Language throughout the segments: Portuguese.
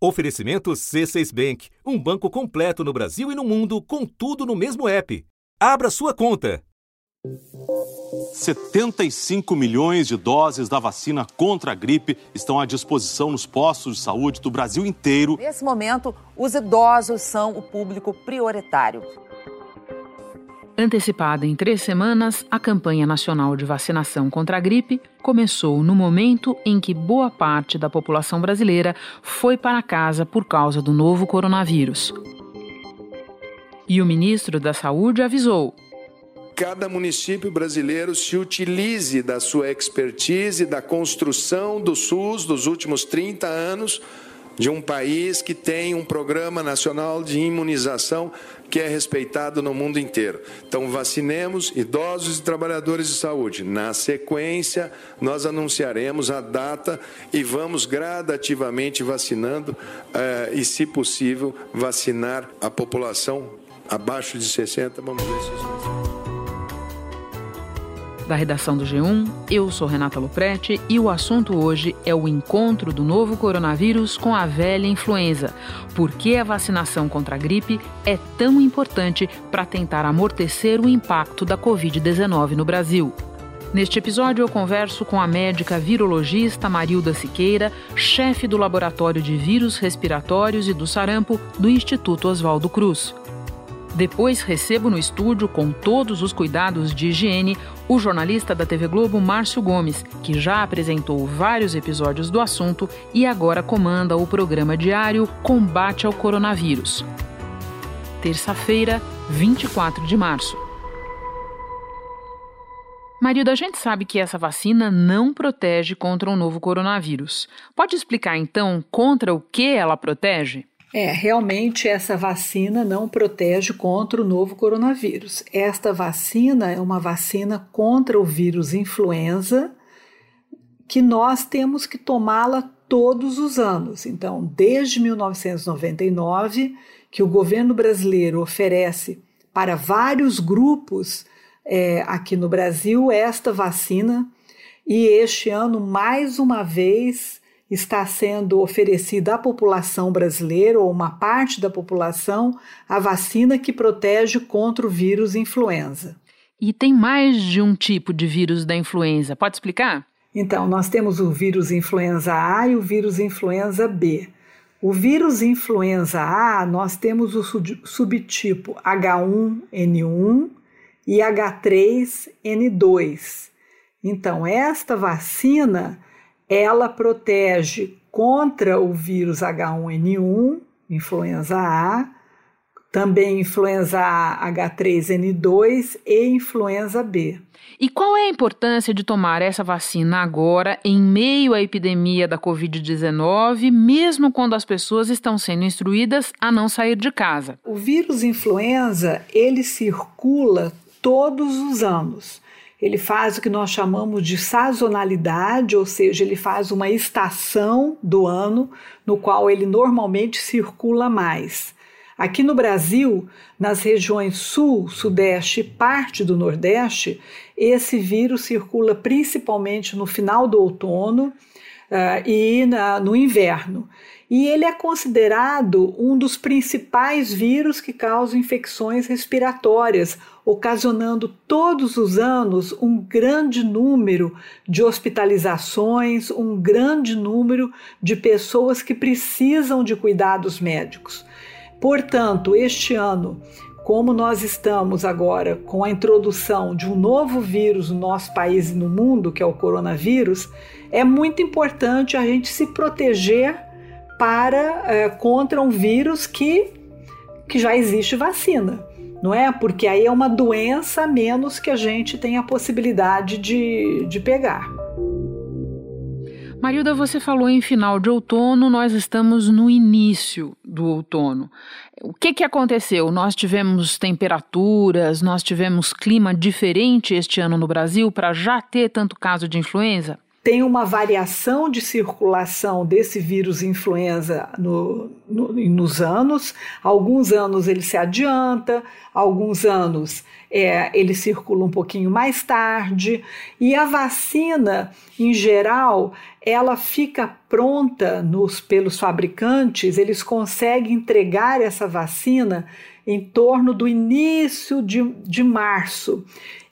Oferecimento C6 Bank, um banco completo no Brasil e no mundo, com tudo no mesmo app. Abra sua conta. 75 milhões de doses da vacina contra a gripe estão à disposição nos postos de saúde do Brasil inteiro. Nesse momento, os idosos são o público prioritário. Antecipada em três semanas, a campanha nacional de vacinação contra a gripe começou no momento em que boa parte da população brasileira foi para casa por causa do novo coronavírus. E o ministro da Saúde avisou: cada município brasileiro se utilize da sua expertise, da construção do SUS dos últimos 30 anos de um país que tem um programa nacional de imunização que é respeitado no mundo inteiro. Então, vacinemos idosos e trabalhadores de saúde. Na sequência, nós anunciaremos a data e vamos gradativamente vacinando eh, e, se possível, vacinar a população abaixo de 60. Vamos ver se isso da redação do G1. Eu sou Renata Luprete e o assunto hoje é o encontro do novo coronavírus com a velha influenza. Por que a vacinação contra a gripe é tão importante para tentar amortecer o impacto da Covid-19 no Brasil? Neste episódio, eu converso com a médica virologista Marilda Siqueira, chefe do Laboratório de Vírus Respiratórios e do Sarampo do Instituto Oswaldo Cruz. Depois recebo no estúdio, com todos os cuidados de higiene, o jornalista da TV Globo Márcio Gomes, que já apresentou vários episódios do assunto e agora comanda o programa diário Combate ao Coronavírus. Terça-feira, 24 de março. Marilda, a gente sabe que essa vacina não protege contra o novo coronavírus. Pode explicar então contra o que ela protege? É, realmente essa vacina não protege contra o novo coronavírus. Esta vacina é uma vacina contra o vírus influenza que nós temos que tomá-la todos os anos. Então, desde 1999, que o governo brasileiro oferece para vários grupos é, aqui no Brasil esta vacina, e este ano, mais uma vez, está sendo oferecida à população brasileira, ou uma parte da população, a vacina que protege contra o vírus influenza. E tem mais de um tipo de vírus da influenza, pode explicar? Então, nós temos o vírus influenza A e o vírus influenza B. O vírus influenza A, nós temos o subtipo H1N1 e H3N2. Então, esta vacina ela protege contra o vírus H1N1, influenza A, também influenza A H3N2 e influenza B. E qual é a importância de tomar essa vacina agora, em meio à epidemia da Covid-19, mesmo quando as pessoas estão sendo instruídas a não sair de casa? O vírus influenza, ele circula todos os anos. Ele faz o que nós chamamos de sazonalidade, ou seja, ele faz uma estação do ano no qual ele normalmente circula mais. Aqui no Brasil, nas regiões Sul, Sudeste e parte do Nordeste, esse vírus circula principalmente no final do outono uh, e na, no inverno e ele é considerado um dos principais vírus que causam infecções respiratórias, ocasionando todos os anos um grande número de hospitalizações, um grande número de pessoas que precisam de cuidados médicos. Portanto, este ano, como nós estamos agora com a introdução de um novo vírus no nosso país e no mundo, que é o coronavírus, é muito importante a gente se proteger para é, contra um vírus que, que já existe vacina, não é? Porque aí é uma doença a menos que a gente tem a possibilidade de, de pegar. Marilda, você falou em final de outono, nós estamos no início do outono. O que, que aconteceu? Nós tivemos temperaturas, nós tivemos clima diferente este ano no Brasil para já ter tanto caso de influenza? Tem uma variação de circulação desse vírus influenza no, no, nos anos. Alguns anos ele se adianta, alguns anos é, ele circula um pouquinho mais tarde. E a vacina, em geral, ela fica pronta nos, pelos fabricantes, eles conseguem entregar essa vacina em torno do início de, de março.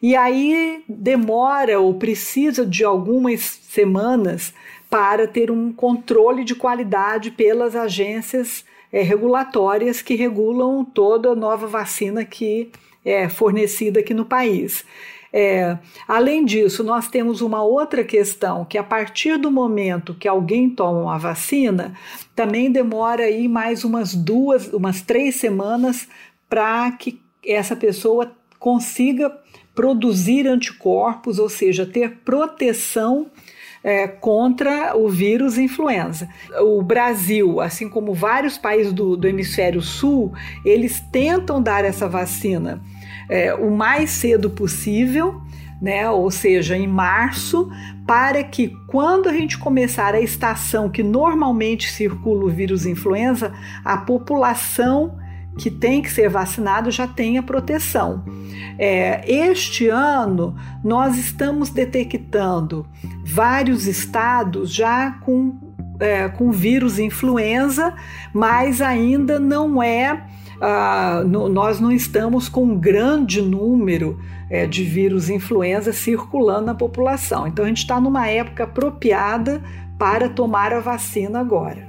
E aí demora ou precisa de algumas semanas para ter um controle de qualidade pelas agências é, regulatórias que regulam toda nova vacina que é fornecida aqui no país. É, além disso, nós temos uma outra questão que a partir do momento que alguém toma uma vacina, também demora aí mais umas duas, umas três semanas para que essa pessoa consiga produzir anticorpos, ou seja, ter proteção é, contra o vírus influenza. O Brasil, assim como vários países do, do hemisfério sul, eles tentam dar essa vacina é, o mais cedo possível, né? ou seja, em março, para que quando a gente começar a estação que normalmente circula o vírus influenza, a população que tem que ser vacinado já tenha proteção. É, este ano, nós estamos detectando vários estados já com, é, com vírus influenza, mas ainda não é. Ah, no, nós não estamos com um grande número é, de vírus influenza circulando na população. Então, a gente está numa época apropriada para tomar a vacina agora.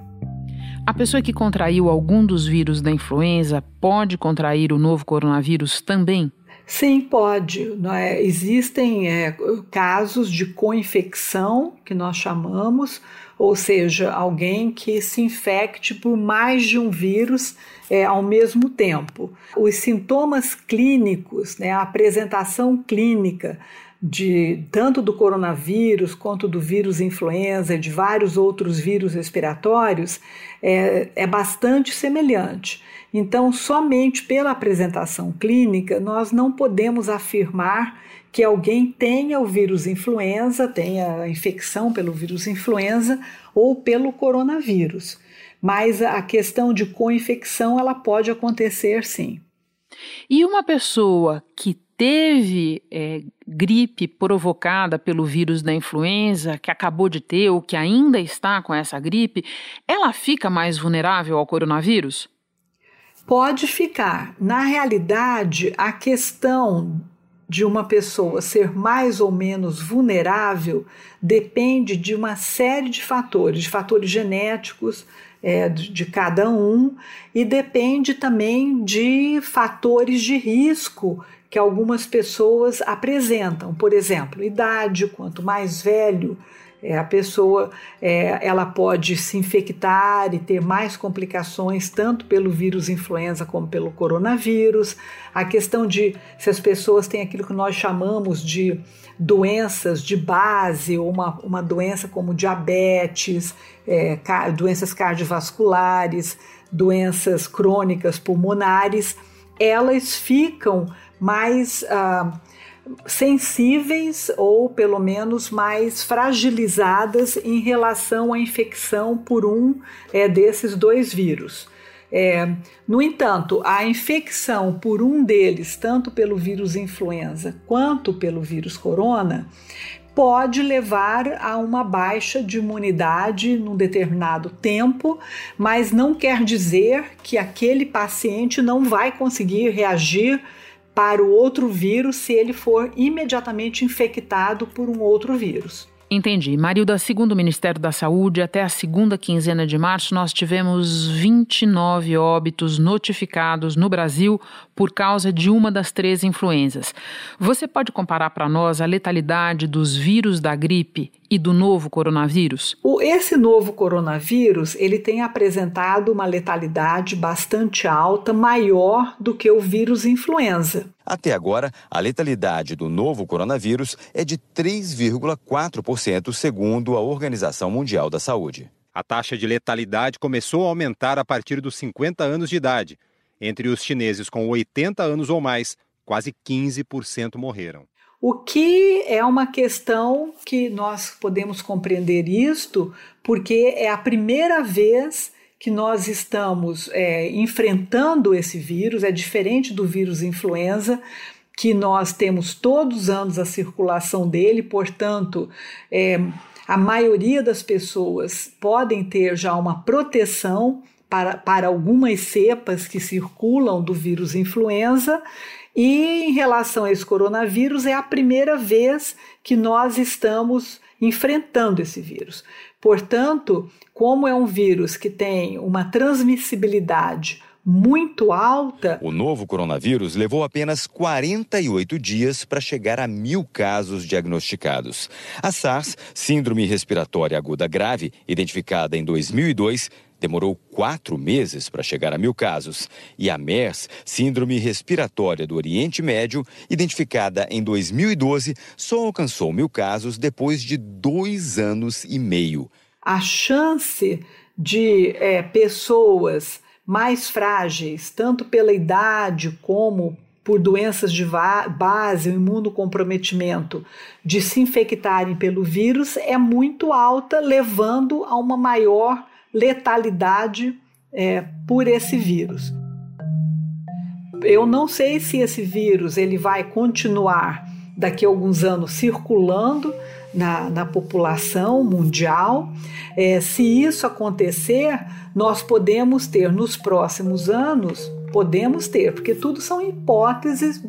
A pessoa que contraiu algum dos vírus da influenza pode contrair o novo coronavírus também? Sim, pode. É? Existem é, casos de co-infecção, que nós chamamos, ou seja, alguém que se infecte por mais de um vírus é, ao mesmo tempo. Os sintomas clínicos, né, a apresentação clínica de tanto do coronavírus quanto do vírus influenza e de vários outros vírus respiratórios é, é bastante semelhante. Então, somente pela apresentação clínica, nós não podemos afirmar que alguém tenha o vírus influenza, tenha a infecção pelo vírus influenza ou pelo coronavírus. Mas a questão de co-infecção ela pode acontecer sim. E uma pessoa que teve é, gripe provocada pelo vírus da influenza, que acabou de ter ou que ainda está com essa gripe, ela fica mais vulnerável ao coronavírus? Pode ficar. Na realidade, a questão de uma pessoa ser mais ou menos vulnerável depende de uma série de fatores, de fatores genéticos é, de, de cada um, e depende também de fatores de risco que algumas pessoas apresentam. Por exemplo, idade, quanto mais velho é, a pessoa, é, ela pode se infectar e ter mais complicações, tanto pelo vírus influenza como pelo coronavírus. A questão de se as pessoas têm aquilo que nós chamamos de doenças de base, ou uma, uma doença como diabetes, é, doenças cardiovasculares, doenças crônicas pulmonares, elas ficam mais ah, sensíveis ou pelo menos mais fragilizadas em relação à infecção por um é, desses dois vírus. É, no entanto, a infecção por um deles, tanto pelo vírus influenza quanto pelo vírus corona, pode levar a uma baixa de imunidade num determinado tempo, mas não quer dizer que aquele paciente não vai conseguir reagir para o outro vírus se ele for imediatamente infectado por um outro vírus. Entendi. Marilda, segundo o Ministério da Saúde, até a segunda quinzena de março, nós tivemos 29 óbitos notificados no Brasil por causa de uma das três influenzas. Você pode comparar para nós a letalidade dos vírus da gripe e do novo coronavírus? Esse novo coronavírus ele tem apresentado uma letalidade bastante alta, maior do que o vírus influenza. Até agora, a letalidade do novo coronavírus é de 3,4%, segundo a Organização Mundial da Saúde. A taxa de letalidade começou a aumentar a partir dos 50 anos de idade. Entre os chineses com 80 anos ou mais, quase 15% morreram. O que é uma questão que nós podemos compreender isto, porque é a primeira vez que nós estamos é, enfrentando esse vírus, é diferente do vírus influenza, que nós temos todos os anos a circulação dele, portanto, é, a maioria das pessoas podem ter já uma proteção para, para algumas cepas que circulam do vírus influenza. E em relação a esse coronavírus, é a primeira vez que nós estamos enfrentando esse vírus. Portanto, como é um vírus que tem uma transmissibilidade muito alta. O novo coronavírus levou apenas 48 dias para chegar a mil casos diagnosticados. A SARS, Síndrome Respiratória Aguda Grave, identificada em 2002, demorou quatro meses para chegar a mil casos. E a MERS, Síndrome Respiratória do Oriente Médio, identificada em 2012, só alcançou mil casos depois de dois anos e meio. A chance de é, pessoas mais frágeis, tanto pela idade como por doenças de base, o imunocomprometimento, de se infectarem pelo vírus é muito alta, levando a uma maior letalidade é, por esse vírus. Eu não sei se esse vírus ele vai continuar daqui a alguns anos circulando na, na população mundial. É, se isso acontecer, nós podemos ter nos próximos anos, podemos ter, porque tudo são hipóteses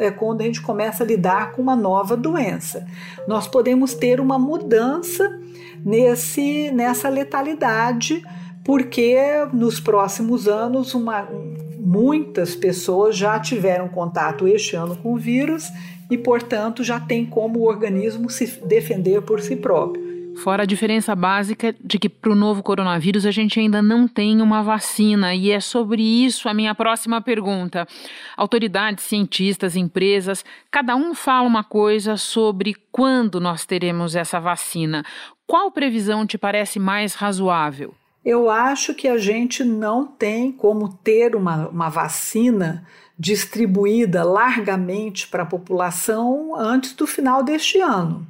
é, quando a gente começa a lidar com uma nova doença. Nós podemos ter uma mudança nesse, nessa letalidade, porque nos próximos anos uma, muitas pessoas já tiveram contato este ano com o vírus e, portanto, já tem como o organismo se defender por si próprio. Fora a diferença básica de que para o novo coronavírus a gente ainda não tem uma vacina, e é sobre isso a minha próxima pergunta. Autoridades, cientistas, empresas, cada um fala uma coisa sobre quando nós teremos essa vacina. Qual previsão te parece mais razoável? Eu acho que a gente não tem como ter uma, uma vacina distribuída largamente para a população antes do final deste ano.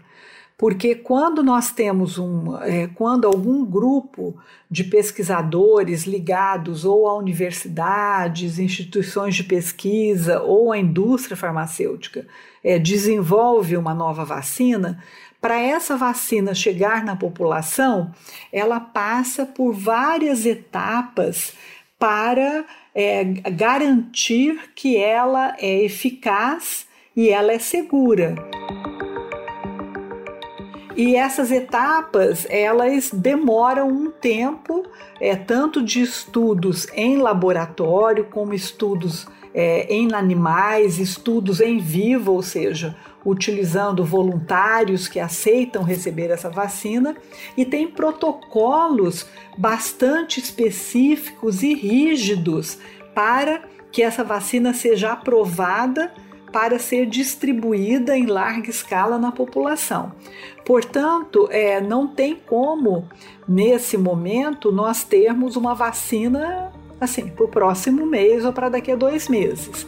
Porque quando nós temos um, é, quando algum grupo de pesquisadores ligados ou a universidades, instituições de pesquisa ou a indústria farmacêutica é, desenvolve uma nova vacina, para essa vacina chegar na população, ela passa por várias etapas para é, garantir que ela é eficaz e ela é segura. E essas etapas, elas demoram um tempo, é, tanto de estudos em laboratório, como estudos é, em animais, estudos em vivo, ou seja, utilizando voluntários que aceitam receber essa vacina, e tem protocolos bastante específicos e rígidos para que essa vacina seja aprovada para ser distribuída em larga escala na população. Portanto, é, não tem como, nesse momento, nós termos uma vacina assim, para o próximo mês ou para daqui a dois meses.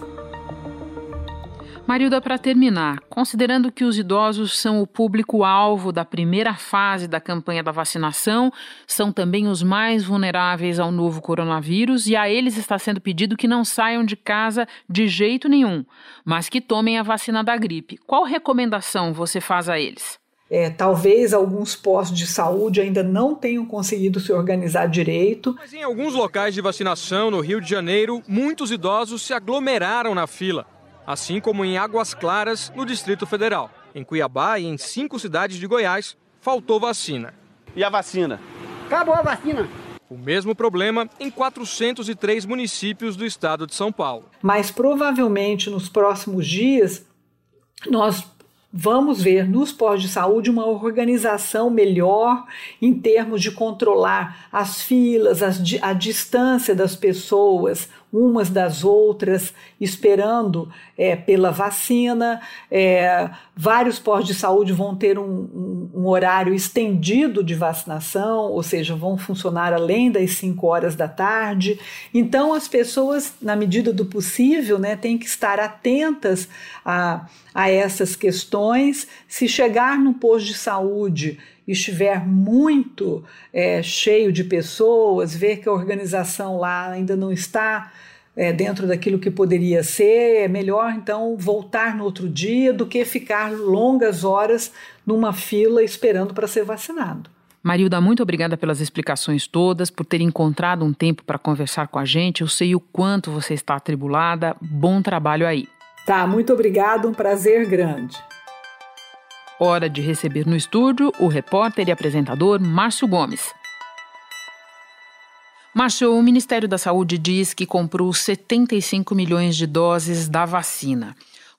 Marilda, para terminar, considerando que os idosos são o público-alvo da primeira fase da campanha da vacinação, são também os mais vulneráveis ao novo coronavírus e a eles está sendo pedido que não saiam de casa de jeito nenhum, mas que tomem a vacina da gripe. Qual recomendação você faz a eles? É, talvez alguns postos de saúde ainda não tenham conseguido se organizar direito. Mas em alguns locais de vacinação no Rio de Janeiro, muitos idosos se aglomeraram na fila assim como em Águas Claras, no Distrito Federal. Em Cuiabá e em cinco cidades de Goiás, faltou vacina. E a vacina? Acabou a vacina. O mesmo problema em 403 municípios do estado de São Paulo. Mas provavelmente nos próximos dias nós vamos ver nos postos de saúde uma organização melhor em termos de controlar as filas, as, a distância das pessoas, umas das outras, esperando é, pela vacina. É, vários postos de saúde vão ter um, um, um, horário estendido de vacinação, ou seja, vão funcionar além das 5 horas da tarde. Então, as pessoas, na medida do possível, né, têm que estar atentas a, a essas questões. Se chegar no posto de saúde estiver muito é, cheio de pessoas, ver que a organização lá ainda não está é, dentro daquilo que poderia ser, é melhor então voltar no outro dia do que ficar longas horas numa fila esperando para ser vacinado. Marilda, muito obrigada pelas explicações todas, por ter encontrado um tempo para conversar com a gente. Eu sei o quanto você está atribulada. Bom trabalho aí. Tá, muito obrigado, um prazer grande. Hora de receber no estúdio o repórter e apresentador Márcio Gomes. Márcio, o Ministério da Saúde diz que comprou 75 milhões de doses da vacina.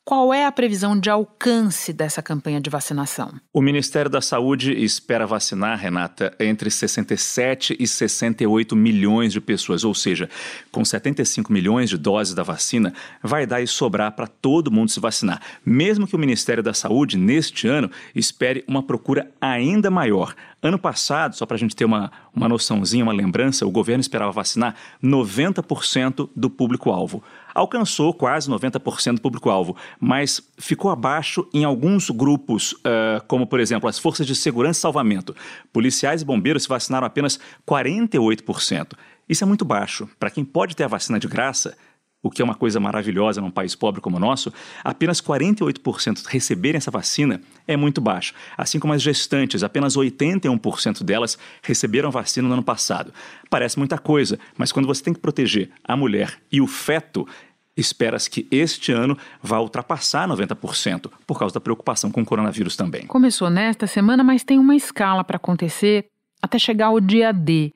Qual é a previsão de alcance dessa campanha de vacinação? O Ministério da Saúde espera vacinar, Renata, entre 67 e 68 milhões de pessoas, ou seja, com 75 milhões de doses da vacina, vai dar e sobrar para todo mundo se vacinar. Mesmo que o Ministério da Saúde, neste ano, espere uma procura ainda maior. Ano passado, só para a gente ter uma, uma noçãozinha, uma lembrança, o governo esperava vacinar 90% do público-alvo alcançou quase 90% do público-alvo, mas ficou abaixo em alguns grupos, uh, como por exemplo as forças de segurança e salvamento. Policiais e bombeiros se vacinaram apenas 48%. Isso é muito baixo. Para quem pode ter a vacina de graça, o que é uma coisa maravilhosa num país pobre como o nosso, apenas 48% receberem essa vacina é muito baixo. Assim como as gestantes, apenas 81% delas receberam vacina no ano passado. Parece muita coisa, mas quando você tem que proteger a mulher e o feto, espera-se que este ano vá ultrapassar 90%, por causa da preocupação com o coronavírus também. Começou nesta semana, mas tem uma escala para acontecer até chegar o dia D.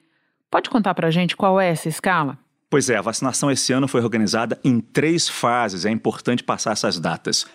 Pode contar para a gente qual é essa escala? Pois é, a vacinação esse ano foi organizada em três fases, é importante passar essas datas.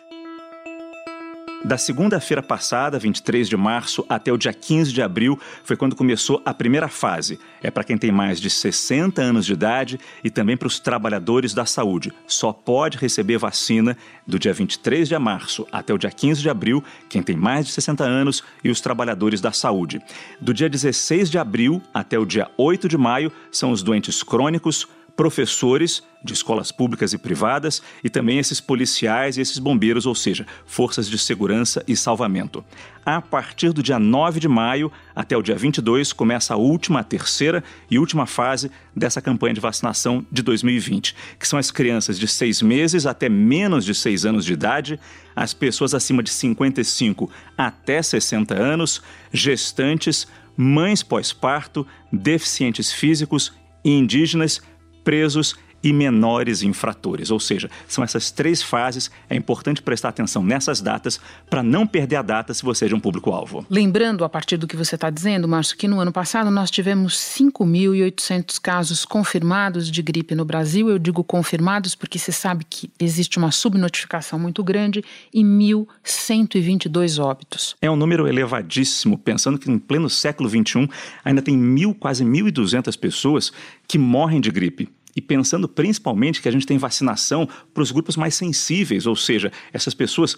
Da segunda-feira passada, 23 de março, até o dia 15 de abril, foi quando começou a primeira fase. É para quem tem mais de 60 anos de idade e também para os trabalhadores da saúde. Só pode receber vacina do dia 23 de março até o dia 15 de abril quem tem mais de 60 anos e os trabalhadores da saúde. Do dia 16 de abril até o dia 8 de maio são os doentes crônicos, professores de escolas públicas e privadas e também esses policiais e esses bombeiros, ou seja, forças de segurança e salvamento. A partir do dia 9 de maio até o dia 22 começa a última, a terceira e última fase dessa campanha de vacinação de 2020, que são as crianças de seis meses até menos de seis anos de idade, as pessoas acima de 55 até 60 anos, gestantes, mães pós-parto, deficientes físicos, indígenas presos e menores infratores. Ou seja, são essas três fases. É importante prestar atenção nessas datas para não perder a data se você é de um público-alvo. Lembrando, a partir do que você está dizendo, Márcio, que no ano passado nós tivemos 5.800 casos confirmados de gripe no Brasil. Eu digo confirmados porque você sabe que existe uma subnotificação muito grande e 1.122 óbitos. É um número elevadíssimo, pensando que em pleno século XXI ainda tem mil, quase 1.200 pessoas que morrem de gripe. E pensando principalmente que a gente tem vacinação para os grupos mais sensíveis, ou seja, essas pessoas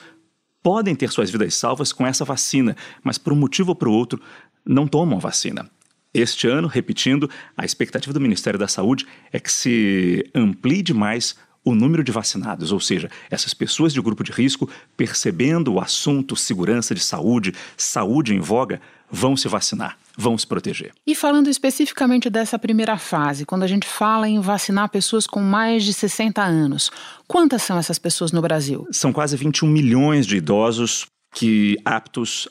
podem ter suas vidas salvas com essa vacina, mas por um motivo ou por outro não tomam a vacina. Este ano, repetindo, a expectativa do Ministério da Saúde é que se amplie demais o número de vacinados, ou seja, essas pessoas de grupo de risco, percebendo o assunto segurança de saúde, saúde em voga, vão se vacinar, vão se proteger. E falando especificamente dessa primeira fase, quando a gente fala em vacinar pessoas com mais de 60 anos, quantas são essas pessoas no Brasil? São quase 21 milhões de idosos que aptos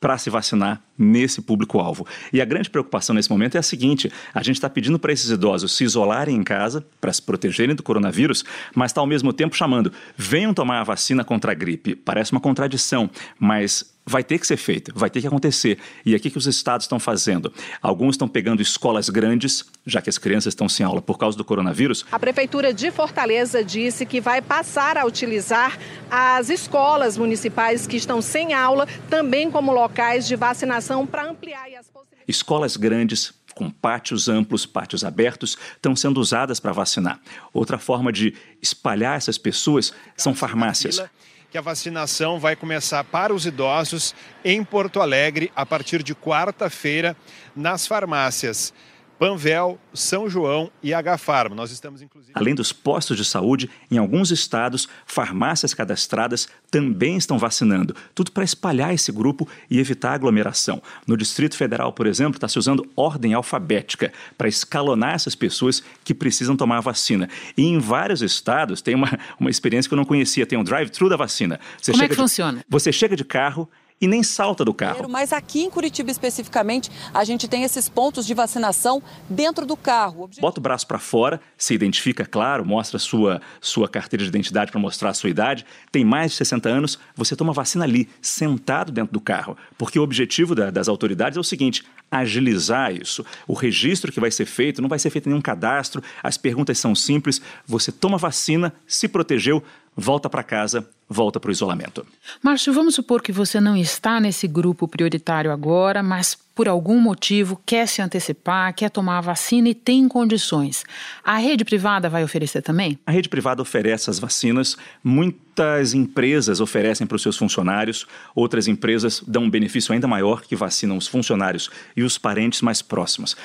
para se vacinar nesse público-alvo. E a grande preocupação nesse momento é a seguinte: a gente está pedindo para esses idosos se isolarem em casa para se protegerem do coronavírus, mas está ao mesmo tempo chamando, venham tomar a vacina contra a gripe. Parece uma contradição, mas vai ter que ser feita, vai ter que acontecer. E aqui que os estados estão fazendo? Alguns estão pegando escolas grandes, já que as crianças estão sem aula por causa do coronavírus. A prefeitura de Fortaleza disse que vai passar a utilizar as escolas municipais que estão sem aula também como locais de vacinação para ampliar as possibilidades. Escolas grandes com pátios amplos, pátios abertos, estão sendo usadas para vacinar. Outra forma de espalhar essas pessoas são farmácias que a vacinação vai começar para os idosos em Porto Alegre a partir de quarta-feira nas farmácias. Panvel, São João e H-Farma. Nós estamos inclusive Além dos postos de saúde, em alguns estados, farmácias cadastradas também estão vacinando, tudo para espalhar esse grupo e evitar aglomeração. No Distrito Federal, por exemplo, está se usando ordem alfabética para escalonar essas pessoas que precisam tomar a vacina. E em vários estados tem uma, uma experiência que eu não conhecia, tem um drive-thru da vacina. Você Como é que de, funciona? Você chega de carro e nem salta do carro. Mas aqui em Curitiba especificamente, a gente tem esses pontos de vacinação dentro do carro. Bota o braço para fora, se identifica, claro, mostra sua sua carteira de identidade para mostrar a sua idade. Tem mais de 60 anos, você toma vacina ali, sentado dentro do carro. Porque o objetivo da, das autoridades é o seguinte: agilizar isso. O registro que vai ser feito não vai ser feito nenhum cadastro, as perguntas são simples. Você toma vacina, se protegeu, volta para casa, volta para o isolamento. Márcio, vamos supor que você não está nesse grupo prioritário agora, mas por algum motivo quer se antecipar, quer tomar a vacina e tem condições. A rede privada vai oferecer também? A rede privada oferece as vacinas. Muitas empresas oferecem para os seus funcionários, outras empresas dão um benefício ainda maior que vacinam os funcionários e os parentes mais próximos.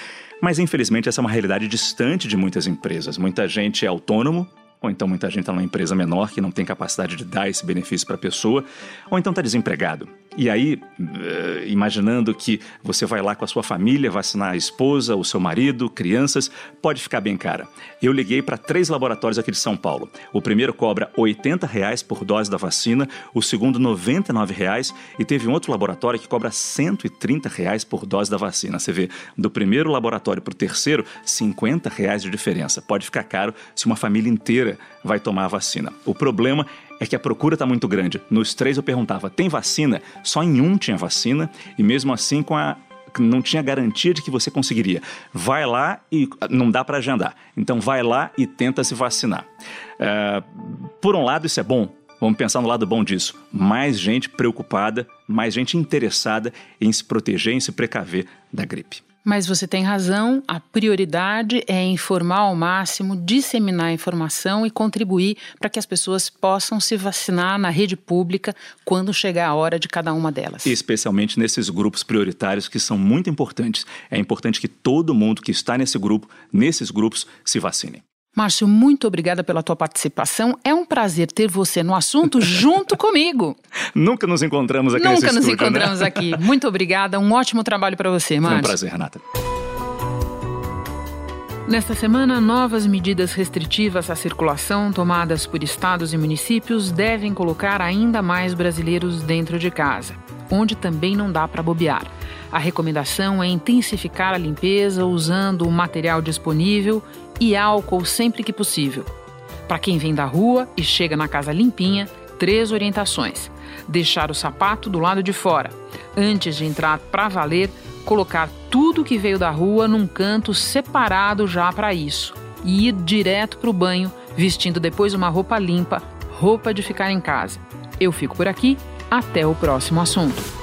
Mas infelizmente essa é uma realidade distante de muitas empresas. Muita gente é autônomo, ou então muita gente está numa empresa menor que não tem capacidade de dar esse benefício para a pessoa, ou então está desempregado. E aí, eh, imaginando que você vai lá com a sua família vacinar a esposa, o seu marido, crianças, pode ficar bem cara. Eu liguei para três laboratórios aqui de São Paulo. O primeiro cobra 80 reais por dose da vacina, o segundo 99 reais, e teve um outro laboratório que cobra 130 reais por dose da vacina. Você vê, do primeiro laboratório para o terceiro, 50 reais de diferença. Pode ficar caro se uma família inteira vai tomar a vacina. O problema é que a procura está muito grande. Nos três eu perguntava: tem vacina? Só em um tinha vacina, e mesmo assim com a não tinha garantia de que você conseguiria. Vai lá e não dá para agendar. Então vai lá e tenta se vacinar. É, por um lado, isso é bom. Vamos pensar no lado bom disso. Mais gente preocupada, mais gente interessada em se proteger, em se precaver da gripe. Mas você tem razão, a prioridade é informar ao máximo, disseminar a informação e contribuir para que as pessoas possam se vacinar na rede pública quando chegar a hora de cada uma delas. Especialmente nesses grupos prioritários que são muito importantes. É importante que todo mundo que está nesse grupo, nesses grupos, se vacine. Márcio, muito obrigada pela tua participação. É um prazer ter você no assunto junto comigo. Nunca nos encontramos aqui Nunca nos estúdio, encontramos né? aqui. Muito obrigada. Um ótimo trabalho para você, Márcio. Foi um prazer, Renata. Nesta semana, novas medidas restritivas à circulação tomadas por estados e municípios devem colocar ainda mais brasileiros dentro de casa, onde também não dá para bobear. A recomendação é intensificar a limpeza usando o material disponível e álcool sempre que possível. Para quem vem da rua e chega na casa limpinha, três orientações: deixar o sapato do lado de fora. Antes de entrar para valer, colocar tudo que veio da rua num canto separado já para isso e ir direto para o banho, vestindo depois uma roupa limpa, roupa de ficar em casa. Eu fico por aqui, até o próximo assunto.